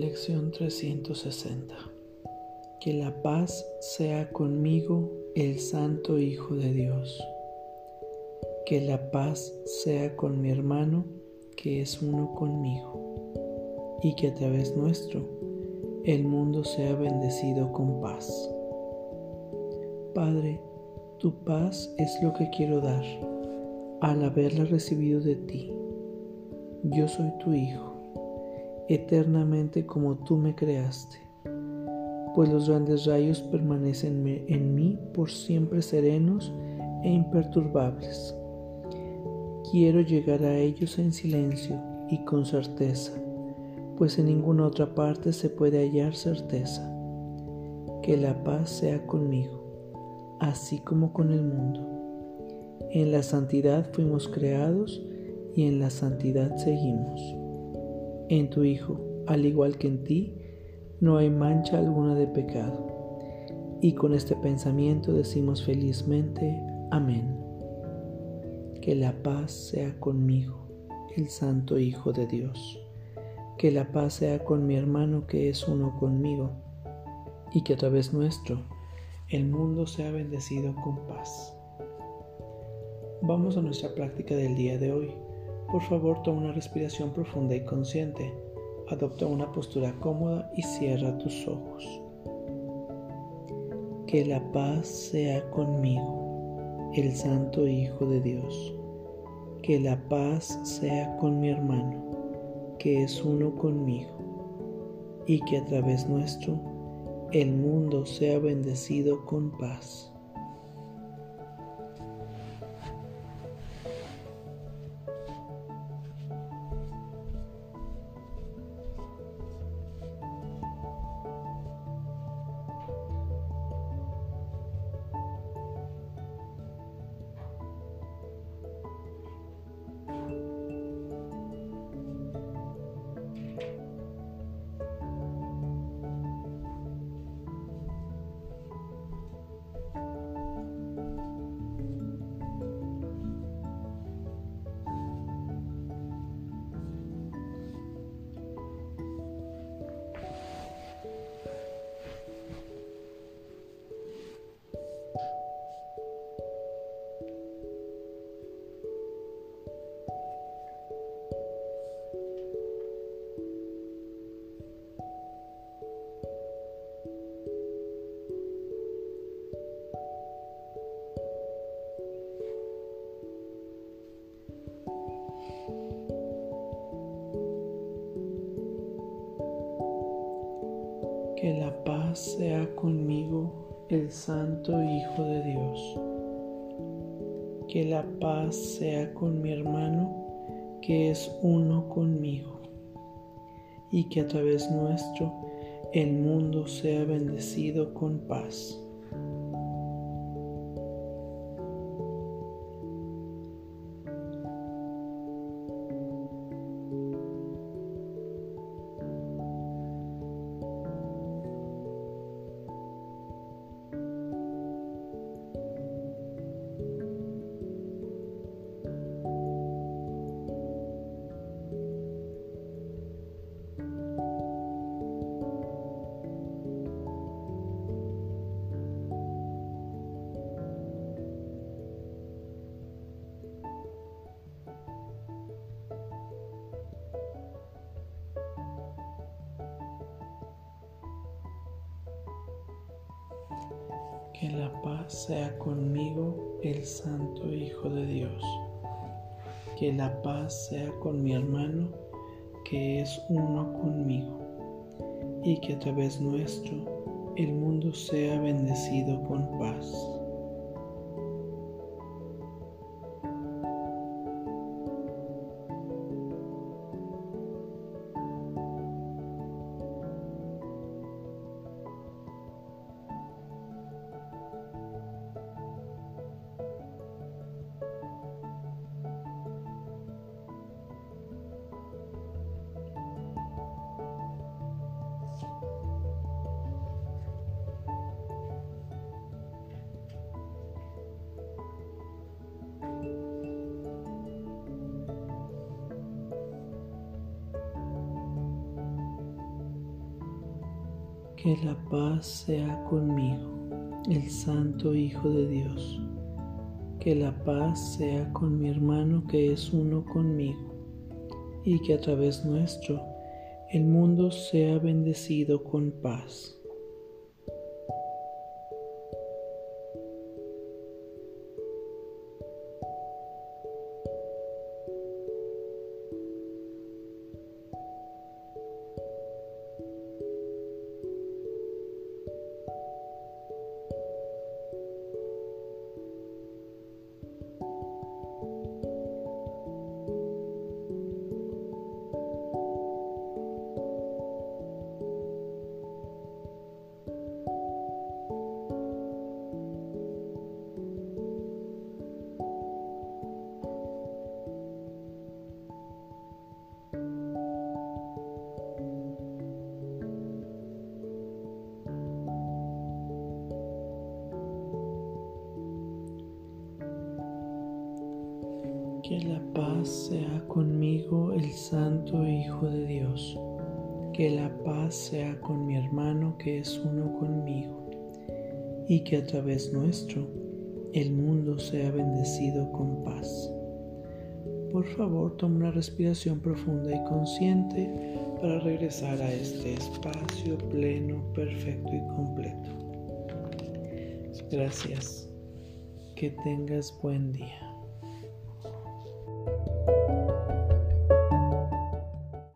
Lección 360 Que la paz sea conmigo, el Santo Hijo de Dios. Que la paz sea con mi hermano, que es uno conmigo. Y que a través nuestro el mundo sea bendecido con paz. Padre, tu paz es lo que quiero dar al haberla recibido de ti. Yo soy tu Hijo, eternamente como tú me creaste, pues los grandes rayos permanecen en mí por siempre serenos e imperturbables. Quiero llegar a ellos en silencio y con certeza, pues en ninguna otra parte se puede hallar certeza. Que la paz sea conmigo, así como con el mundo en la santidad fuimos creados y en la santidad seguimos. En tu Hijo, al igual que en ti, no hay mancha alguna de pecado. Y con este pensamiento decimos felizmente, amén. Que la paz sea conmigo, el Santo Hijo de Dios. Que la paz sea con mi hermano que es uno conmigo. Y que a través nuestro el mundo sea bendecido con paz. Vamos a nuestra práctica del día de hoy. Por favor, toma una respiración profunda y consciente. Adopta una postura cómoda y cierra tus ojos. Que la paz sea conmigo, el Santo Hijo de Dios. Que la paz sea con mi hermano, que es uno conmigo. Y que a través nuestro el mundo sea bendecido con paz. Que la paz sea conmigo, el Santo Hijo de Dios. Que la paz sea con mi hermano, que es uno conmigo. Y que a través nuestro el mundo sea bendecido con paz. Que la paz sea conmigo, el Santo Hijo de Dios. Que la paz sea con mi hermano, que es uno conmigo. Y que a través nuestro el mundo sea bendecido con paz. Que la paz sea conmigo, el Santo Hijo de Dios. Que la paz sea con mi hermano que es uno conmigo. Y que a través nuestro el mundo sea bendecido con paz. Que la paz sea conmigo, el Santo Hijo de Dios. Que la paz sea con mi hermano que es uno conmigo. Y que a través nuestro el mundo sea bendecido con paz. Por favor, toma una respiración profunda y consciente para regresar a este espacio pleno, perfecto y completo. Gracias. Que tengas buen día.